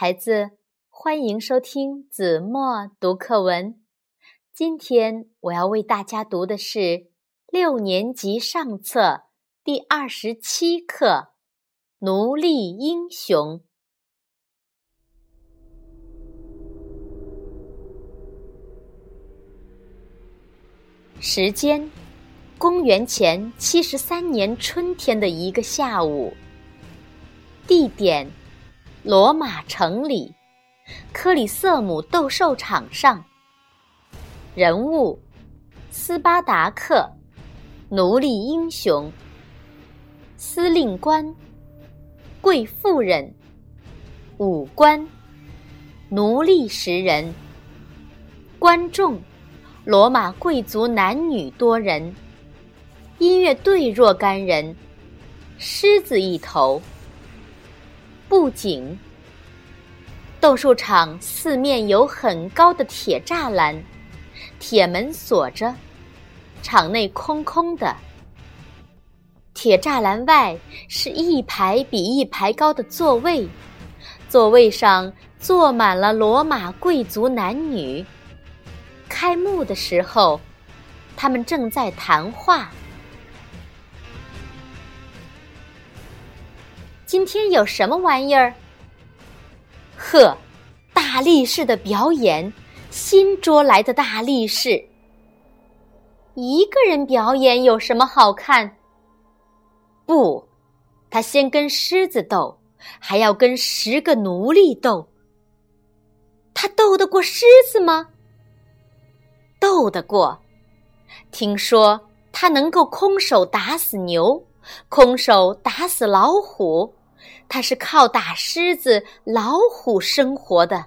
孩子，欢迎收听子墨读课文。今天我要为大家读的是六年级上册第二十七课《奴隶英雄》。时间：公元前七十三年春天的一个下午。地点。罗马城里，克里瑟姆斗兽场上。人物：斯巴达克，奴隶英雄。司令官：贵妇人。武官：奴隶十人。观众：罗马贵族男女多人。音乐队若干人。狮子一头。布景。斗兽场四面有很高的铁栅栏，铁门锁着，场内空空的。铁栅栏外是一排比一排高的座位，座位上坐满了罗马贵族男女。开幕的时候，他们正在谈话。今天有什么玩意儿？呵，大力士的表演，新捉来的大力士。一个人表演有什么好看？不，他先跟狮子斗，还要跟十个奴隶斗。他斗得过狮子吗？斗得过。听说他能够空手打死牛，空手打死老虎。他是靠打狮子、老虎生活的。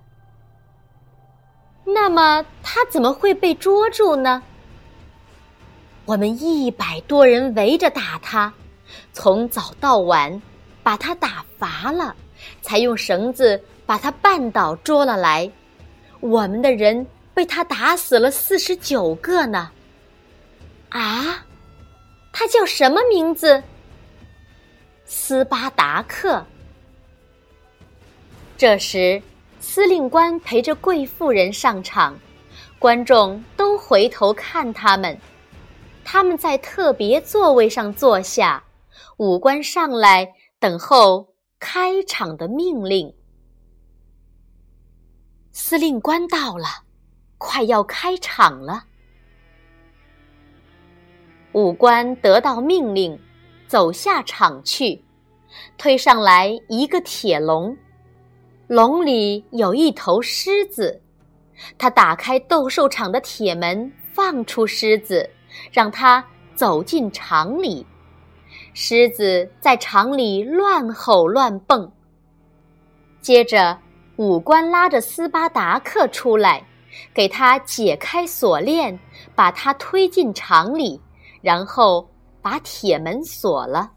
那么他怎么会被捉住呢？我们一百多人围着打他，从早到晚，把他打乏了，才用绳子把他绊倒捉了来。我们的人被他打死了四十九个呢。啊，他叫什么名字？斯巴达克。这时，司令官陪着贵妇人上场，观众都回头看他们。他们在特别座位上坐下，武官上来等候开场的命令。司令官到了，快要开场了。武官得到命令。走下场去，推上来一个铁笼，笼里有一头狮子。他打开斗兽场的铁门，放出狮子，让它走进场里。狮子在场里乱吼乱蹦。接着，武官拉着斯巴达克出来，给他解开锁链，把他推进场里，然后。把铁门锁了，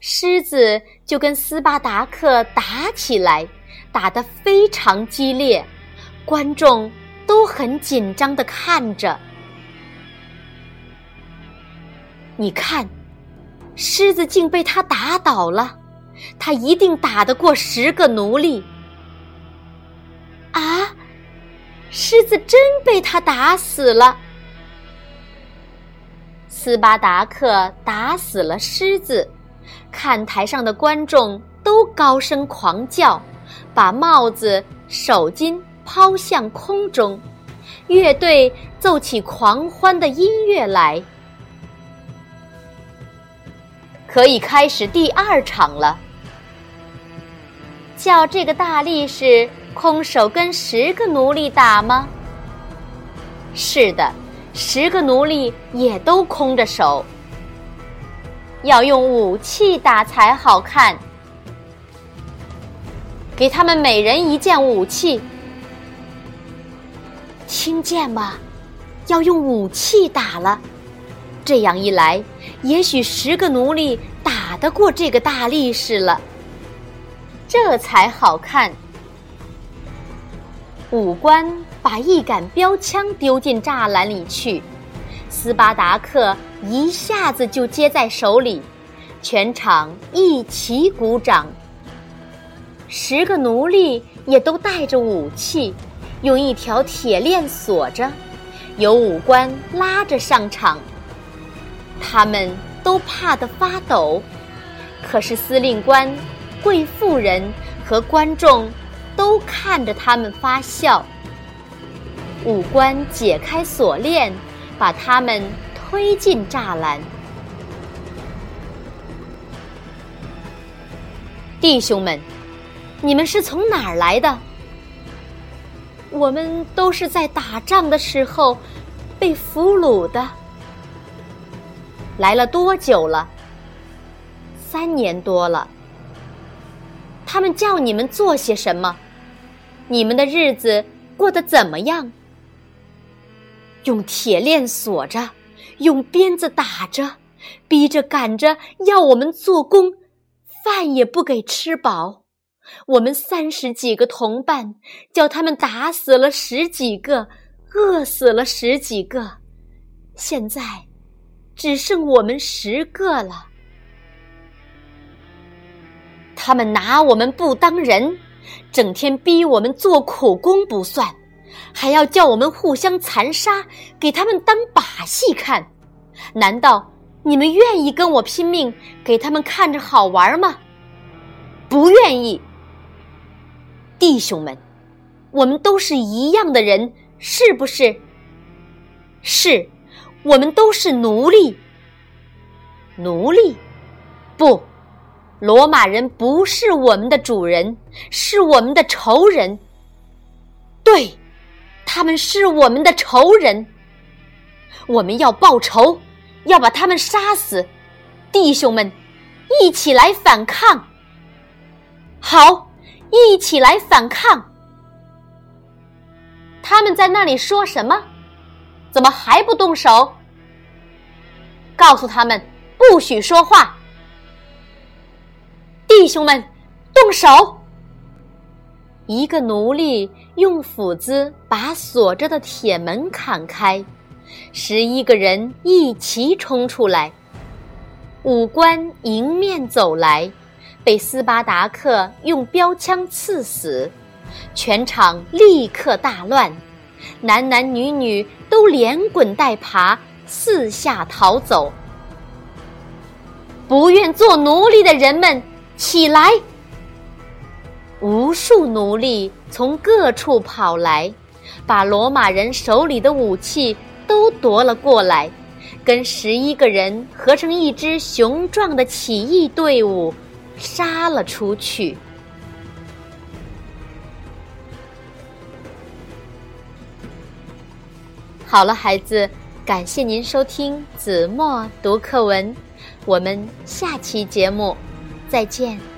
狮子就跟斯巴达克打起来，打得非常激烈，观众都很紧张的看着。你看，狮子竟被他打倒了，他一定打得过十个奴隶。啊，狮子真被他打死了。斯巴达克打死了狮子，看台上的观众都高声狂叫，把帽子、手巾抛向空中，乐队奏起狂欢的音乐来。可以开始第二场了。叫这个大力士空手跟十个奴隶打吗？是的。十个奴隶也都空着手，要用武器打才好看。给他们每人一件武器，听见吗？要用武器打了，这样一来，也许十个奴隶打得过这个大力士了，这才好看。武官把一杆标枪丢进栅栏里去，斯巴达克一下子就接在手里，全场一齐鼓掌。十个奴隶也都带着武器，用一条铁链锁着，有武官拉着上场。他们都怕得发抖，可是司令官、贵妇人和观众都看着他们发笑。武官解开锁链，把他们推进栅栏。弟兄们，你们是从哪儿来的？我们都是在打仗的时候被俘虏的。来了多久了？三年多了。他们叫你们做些什么？你们的日子过得怎么样？用铁链锁着，用鞭子打着，逼着赶着，要我们做工，饭也不给吃饱。我们三十几个同伴，叫他们打死了十几个，饿死了十几个，现在只剩我们十个了。他们拿我们不当人，整天逼我们做苦工不算。还要叫我们互相残杀，给他们当把戏看？难道你们愿意跟我拼命，给他们看着好玩吗？不愿意，弟兄们，我们都是一样的人，是不是？是，我们都是奴隶。奴隶？不，罗马人不是我们的主人，是我们的仇人。对。他们是我们的仇人，我们要报仇，要把他们杀死。弟兄们，一起来反抗！好，一起来反抗！他们在那里说什么？怎么还不动手？告诉他们，不许说话！弟兄们，动手！一个奴隶用斧子把锁着的铁门砍开，十一个人一齐冲出来。五官迎面走来，被斯巴达克用标枪刺死，全场立刻大乱，男男女女都连滚带爬，四下逃走。不愿做奴隶的人们，起来！无数奴隶从各处跑来，把罗马人手里的武器都夺了过来，跟十一个人合成一支雄壮的起义队伍，杀了出去。好了，孩子，感谢您收听子墨读课文，我们下期节目再见。